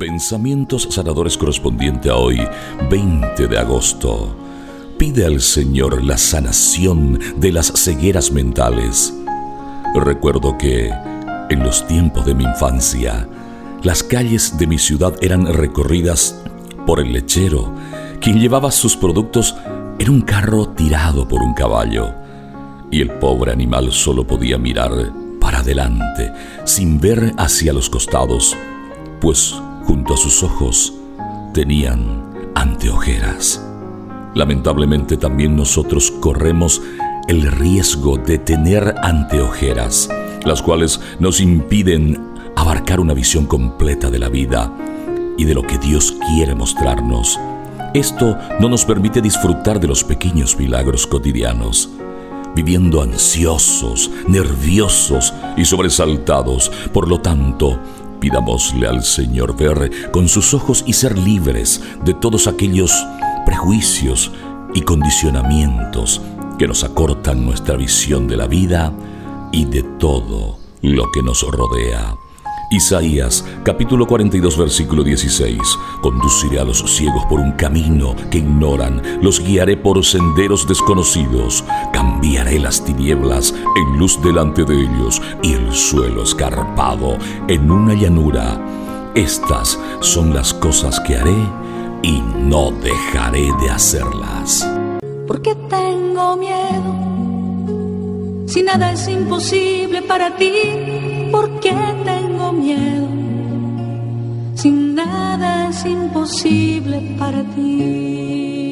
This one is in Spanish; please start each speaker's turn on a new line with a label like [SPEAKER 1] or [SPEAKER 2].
[SPEAKER 1] Pensamientos sanadores correspondiente a hoy, 20 de agosto. Pide al Señor la sanación de las cegueras mentales. Recuerdo que, en los tiempos de mi infancia, las calles de mi ciudad eran recorridas por el lechero, quien llevaba sus productos en un carro tirado por un caballo, y el pobre animal solo podía mirar para adelante, sin ver hacia los costados, pues junto a sus ojos tenían anteojeras. Lamentablemente también nosotros corremos el riesgo de tener anteojeras, las cuales nos impiden abarcar una visión completa de la vida y de lo que Dios quiere mostrarnos. Esto no nos permite disfrutar de los pequeños milagros cotidianos, viviendo ansiosos, nerviosos y sobresaltados. Por lo tanto, Pidámosle al Señor ver con sus ojos y ser libres de todos aquellos prejuicios y condicionamientos que nos acortan nuestra visión de la vida y de todo lo que nos rodea. Isaías capítulo 42 versículo 16. Conduciré a los ciegos por un camino que ignoran, los guiaré por senderos desconocidos, cambiaré las tinieblas en luz delante de ellos y el suelo escarpado en una llanura. Estas son las cosas que haré y no dejaré de hacerlas.
[SPEAKER 2] ¿Por qué tengo miedo? Si nada es imposible para ti, ¿por qué nada es imposible para ti.